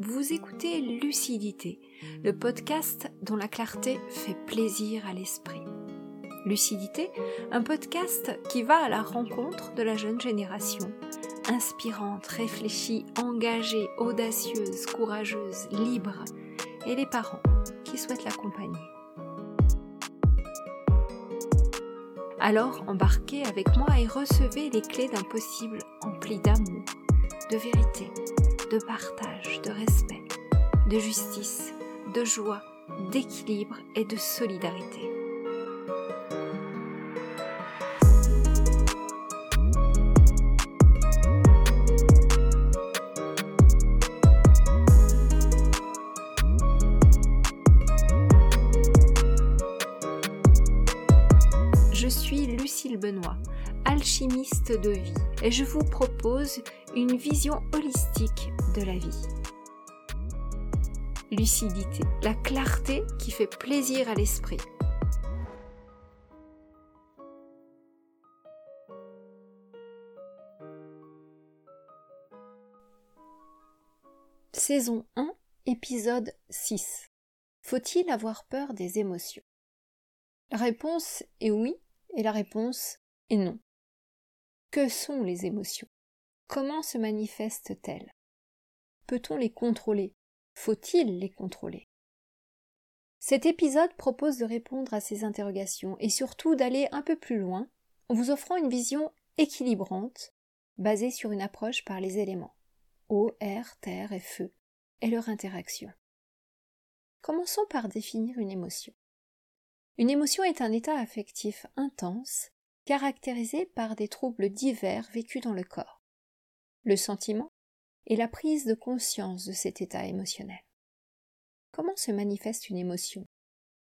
Vous écoutez Lucidité, le podcast dont la clarté fait plaisir à l'esprit. Lucidité, un podcast qui va à la rencontre de la jeune génération, inspirante, réfléchie, engagée, audacieuse, courageuse, libre, et les parents qui souhaitent l'accompagner. Alors embarquez avec moi et recevez les clés d'un possible empli d'amour, de vérité, de partage, de respect, de justice, de joie, d'équilibre et de solidarité. De vie, et je vous propose une vision holistique de la vie. Lucidité, la clarté qui fait plaisir à l'esprit. Saison 1, épisode 6. Faut-il avoir peur des émotions? La réponse est oui et la réponse est non. Que sont les émotions? Comment se manifestent-elles? Peut-on les contrôler? Faut-il les contrôler? Cet épisode propose de répondre à ces interrogations et surtout d'aller un peu plus loin en vous offrant une vision équilibrante basée sur une approche par les éléments eau, air, terre et feu et leur interaction. Commençons par définir une émotion. Une émotion est un état affectif intense caractérisé par des troubles divers vécus dans le corps. Le sentiment est la prise de conscience de cet état émotionnel. Comment se manifeste une émotion?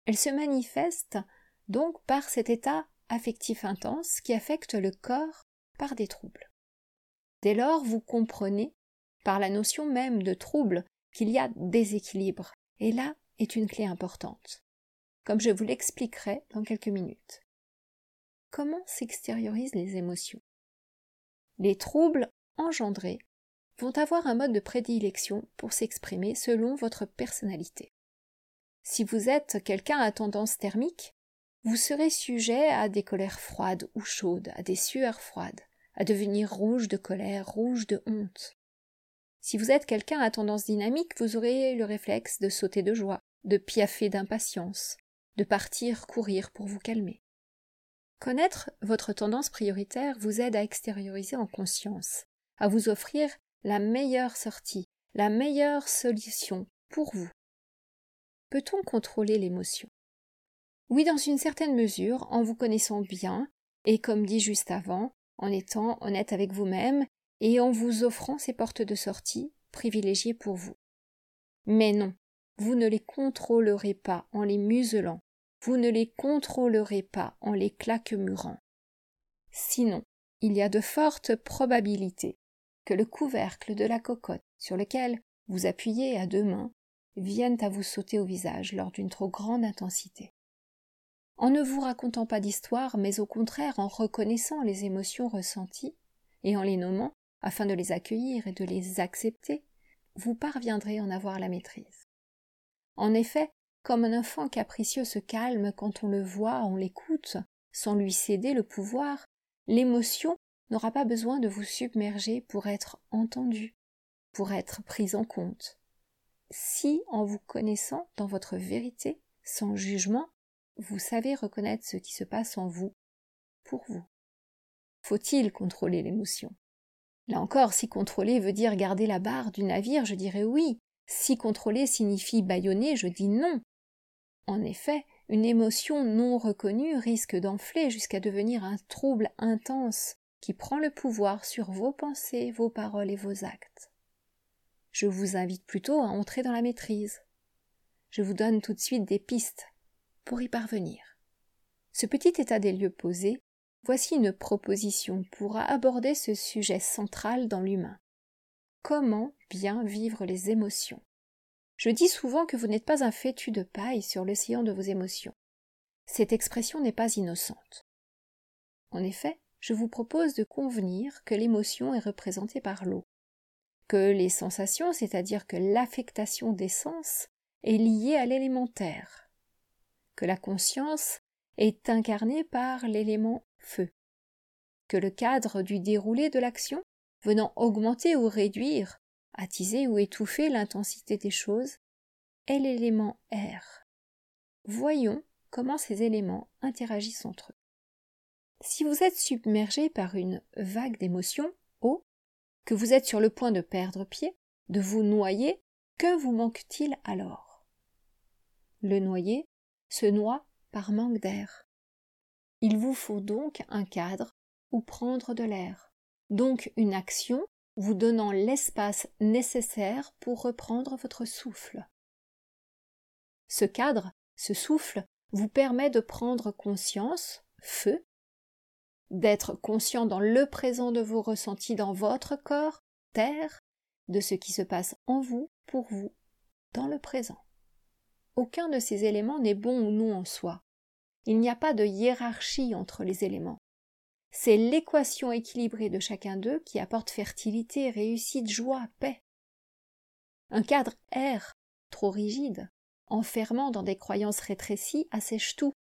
Elle se manifeste donc par cet état affectif intense qui affecte le corps par des troubles. Dès lors, vous comprenez, par la notion même de trouble, qu'il y a déséquilibre, et là est une clé importante comme je vous l'expliquerai dans quelques minutes. Comment s'extériorisent les émotions Les troubles engendrés vont avoir un mode de prédilection pour s'exprimer selon votre personnalité. Si vous êtes quelqu'un à tendance thermique, vous serez sujet à des colères froides ou chaudes, à des sueurs froides, à devenir rouge de colère, rouge de honte. Si vous êtes quelqu'un à tendance dynamique, vous aurez le réflexe de sauter de joie, de piaffer d'impatience, de partir courir pour vous calmer. Connaître votre tendance prioritaire vous aide à extérioriser en conscience, à vous offrir la meilleure sortie, la meilleure solution pour vous. Peut-on contrôler l'émotion? Oui, dans une certaine mesure, en vous connaissant bien, et comme dit juste avant, en étant honnête avec vous-même et en vous offrant ces portes de sortie privilégiées pour vous. Mais non, vous ne les contrôlerez pas en les muselant, vous ne les contrôlerez pas en les claquemurant. Sinon, il y a de fortes probabilités que le couvercle de la cocotte sur lequel vous appuyez à deux mains vienne à vous sauter au visage lors d'une trop grande intensité. En ne vous racontant pas d'histoire, mais au contraire en reconnaissant les émotions ressenties et en les nommant afin de les accueillir et de les accepter, vous parviendrez en avoir la maîtrise. En effet, comme un enfant capricieux se calme quand on le voit, on l'écoute, sans lui céder le pouvoir, l'émotion n'aura pas besoin de vous submerger pour être entendue, pour être prise en compte. Si, en vous connaissant dans votre vérité, sans jugement, vous savez reconnaître ce qui se passe en vous, pour vous. Faut-il contrôler l'émotion? Là encore, si contrôler veut dire garder la barre du navire, je dirais oui. Si contrôler signifie bâillonner, je dis non. En effet, une émotion non reconnue risque d'enfler jusqu'à devenir un trouble intense qui prend le pouvoir sur vos pensées, vos paroles et vos actes. Je vous invite plutôt à entrer dans la maîtrise. Je vous donne tout de suite des pistes pour y parvenir. Ce petit état des lieux posé, voici une proposition pour aborder ce sujet central dans l'humain. Comment bien vivre les émotions? Je dis souvent que vous n'êtes pas un fétu de paille sur l'océan de vos émotions. Cette expression n'est pas innocente. En effet, je vous propose de convenir que l'émotion est représentée par l'eau, que les sensations, c'est-à-dire que l'affectation des sens, est liée à l'élémentaire, que la conscience est incarnée par l'élément feu, que le cadre du déroulé de l'action, venant augmenter ou réduire, attiser ou étouffer l'intensité des choses, est l'élément air. Voyons comment ces éléments interagissent entre eux. Si vous êtes submergé par une vague d'émotions, eau, que vous êtes sur le point de perdre pied, de vous noyer, que vous manque-t-il alors? Le noyer se noie par manque d'air. Il vous faut donc un cadre où prendre de l'air, donc une action vous donnant l'espace nécessaire pour reprendre votre souffle. Ce cadre, ce souffle, vous permet de prendre conscience, feu, d'être conscient dans le présent de vos ressentis dans votre corps, terre, de ce qui se passe en vous, pour vous, dans le présent. Aucun de ces éléments n'est bon ou non en soi. Il n'y a pas de hiérarchie entre les éléments. C'est l'équation équilibrée de chacun d'eux qui apporte fertilité, réussite, joie, paix. Un cadre air, trop rigide, enfermant dans des croyances rétrécies, assèche tout,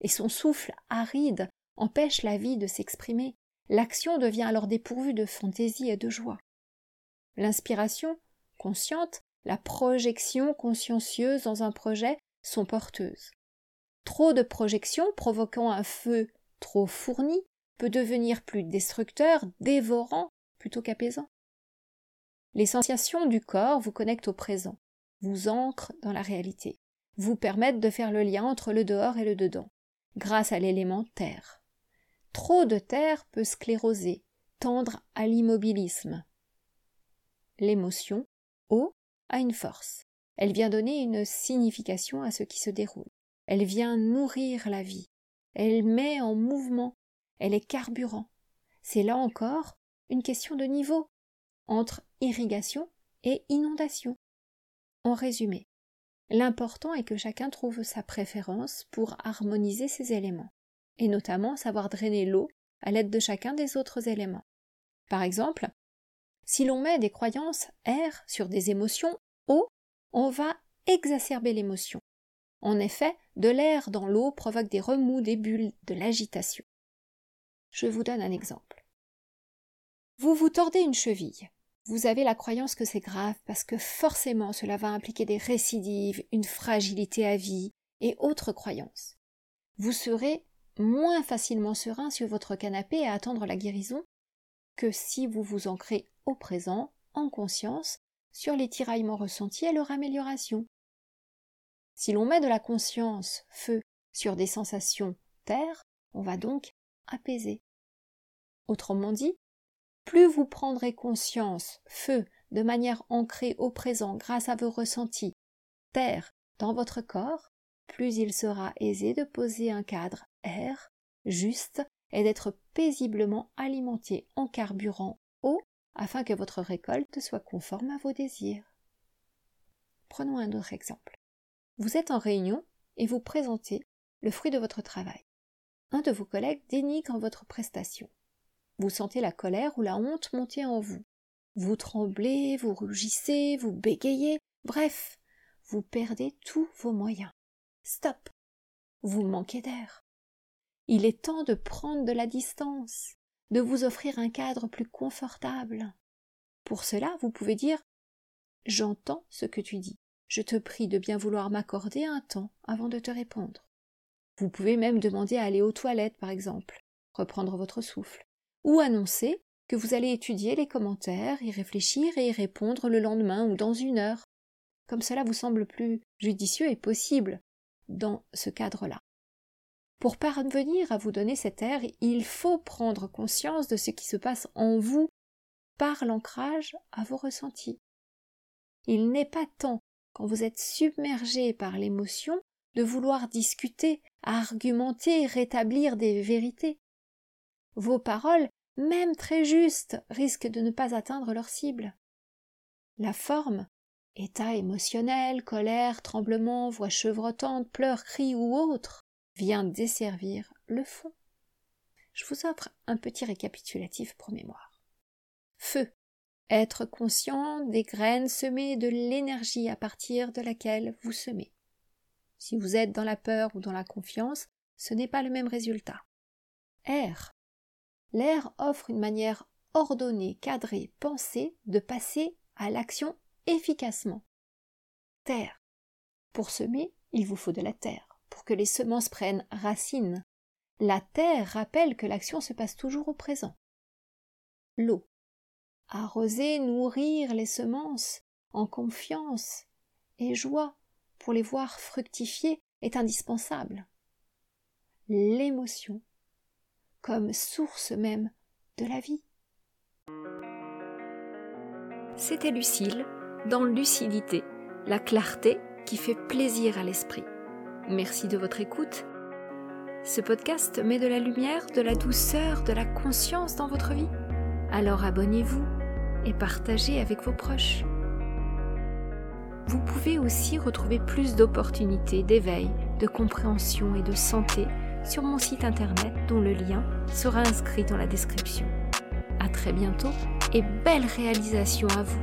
et son souffle aride empêche la vie de s'exprimer. L'action devient alors dépourvue de fantaisie et de joie. L'inspiration, consciente, la projection consciencieuse dans un projet sont porteuses. Trop de projection provoquant un feu trop fourni devenir plus destructeur, dévorant, plutôt qu'apaisant. Les sensations du corps vous connectent au présent, vous ancrent dans la réalité, vous permettent de faire le lien entre le dehors et le dedans, grâce à l'élément terre. Trop de terre peut scléroser, tendre à l'immobilisme. L'émotion, eau, a une force. Elle vient donner une signification à ce qui se déroule. Elle vient nourrir la vie. Elle met en mouvement. Elle est carburant. C'est là encore une question de niveau entre irrigation et inondation. En résumé, l'important est que chacun trouve sa préférence pour harmoniser ses éléments et notamment savoir drainer l'eau à l'aide de chacun des autres éléments. Par exemple, si l'on met des croyances air sur des émotions eau, on va exacerber l'émotion. En effet, de l'air dans l'eau provoque des remous, des bulles, de l'agitation. Je vous donne un exemple. Vous vous tordez une cheville. Vous avez la croyance que c'est grave parce que forcément cela va impliquer des récidives, une fragilité à vie et autres croyances. Vous serez moins facilement serein sur votre canapé à attendre la guérison que si vous vous ancrez au présent, en conscience, sur les tiraillements ressentis et leur amélioration. Si l'on met de la conscience, feu, sur des sensations, terre, on va donc apaiser. Autrement dit, plus vous prendrez conscience, feu, de manière ancrée au présent grâce à vos ressentis, terre, dans votre corps, plus il sera aisé de poser un cadre air juste et d'être paisiblement alimenté en carburant eau afin que votre récolte soit conforme à vos désirs. Prenons un autre exemple. Vous êtes en réunion et vous présentez le fruit de votre travail. Un de vos collègues dénigre votre prestation. Vous sentez la colère ou la honte monter en vous. Vous tremblez, vous rougissez, vous bégayez, bref, vous perdez tous vos moyens. Stop. Vous manquez d'air. Il est temps de prendre de la distance, de vous offrir un cadre plus confortable. Pour cela, vous pouvez dire J'entends ce que tu dis. Je te prie de bien vouloir m'accorder un temps avant de te répondre. Vous pouvez même demander à aller aux toilettes, par exemple, reprendre votre souffle, ou annoncer que vous allez étudier les commentaires, y réfléchir et y répondre le lendemain ou dans une heure. Comme cela vous semble plus judicieux et possible dans ce cadre-là. Pour parvenir à vous donner cet air, il faut prendre conscience de ce qui se passe en vous par l'ancrage à vos ressentis. Il n'est pas temps, quand vous êtes submergé par l'émotion, de vouloir discuter, argumenter, rétablir des vérités. Vos paroles, même très justes, risquent de ne pas atteindre leur cible. La forme état émotionnel, colère, tremblement, voix chevrotante, pleurs, cris ou autre, vient desservir le fond. Je vous offre un petit récapitulatif pour mémoire. Feu. Être conscient des graines semées de l'énergie à partir de laquelle vous semez. Si vous êtes dans la peur ou dans la confiance, ce n'est pas le même résultat. Air. L'air offre une manière ordonnée, cadrée, pensée de passer à l'action efficacement. Terre. Pour semer, il vous faut de la terre, pour que les semences prennent racine. La terre rappelle que l'action se passe toujours au présent. L'eau. Arroser, nourrir les semences en confiance et joie pour les voir fructifier est indispensable. L'émotion comme source même de la vie. C'était Lucille, dans Lucidité, la clarté qui fait plaisir à l'esprit. Merci de votre écoute. Ce podcast met de la lumière, de la douceur, de la conscience dans votre vie. Alors abonnez-vous et partagez avec vos proches. Vous pouvez aussi retrouver plus d'opportunités d'éveil, de compréhension et de santé sur mon site internet dont le lien sera inscrit dans la description. À très bientôt et belle réalisation à vous